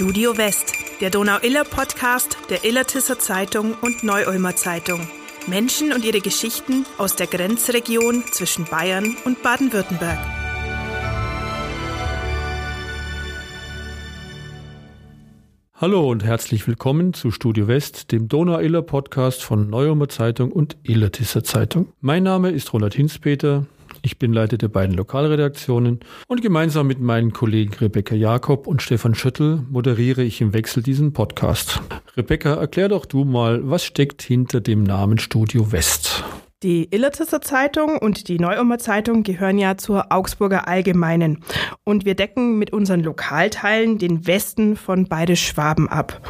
Studio West, der Donau-Iller-Podcast der Illertisser Zeitung und Neu-Ulmer Zeitung. Menschen und ihre Geschichten aus der Grenzregion zwischen Bayern und Baden-Württemberg. Hallo und herzlich willkommen zu Studio West, dem Donau-Iller-Podcast von Neu-Ulmer Zeitung und Illertisser Zeitung. Mein Name ist Ronald Hinspeter. Ich bin Leiter der beiden Lokalredaktionen und gemeinsam mit meinen Kollegen Rebecca Jakob und Stefan Schüttel moderiere ich im Wechsel diesen Podcast. Rebecca, erklär doch du mal, was steckt hinter dem Namen Studio West? Die Illertisser Zeitung und die Neu-Ulmer Zeitung gehören ja zur Augsburger Allgemeinen. Und wir decken mit unseren Lokalteilen den Westen von Bayerisch Schwaben ab.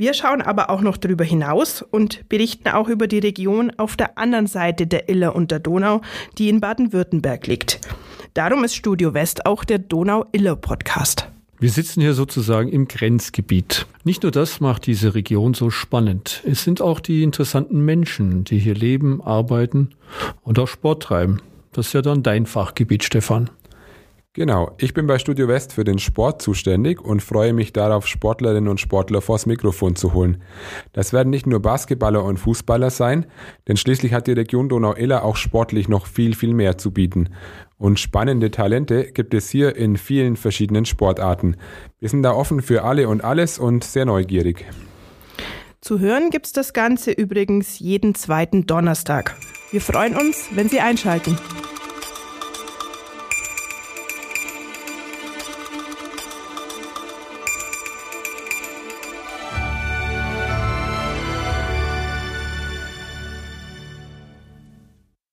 Wir schauen aber auch noch darüber hinaus und berichten auch über die Region auf der anderen Seite der Iller und der Donau, die in Baden-Württemberg liegt. Darum ist Studio West auch der Donau-Iller-Podcast. Wir sitzen hier sozusagen im Grenzgebiet. Nicht nur das macht diese Region so spannend. Es sind auch die interessanten Menschen, die hier leben, arbeiten und auch Sport treiben. Das ist ja dann dein Fachgebiet, Stefan. Genau, ich bin bei Studio West für den Sport zuständig und freue mich darauf, Sportlerinnen und Sportler vors Mikrofon zu holen. Das werden nicht nur Basketballer und Fußballer sein, denn schließlich hat die Region Donau-Iller auch sportlich noch viel, viel mehr zu bieten. Und spannende Talente gibt es hier in vielen verschiedenen Sportarten. Wir sind da offen für alle und alles und sehr neugierig. Zu hören gibt's das Ganze übrigens jeden zweiten Donnerstag. Wir freuen uns, wenn Sie einschalten.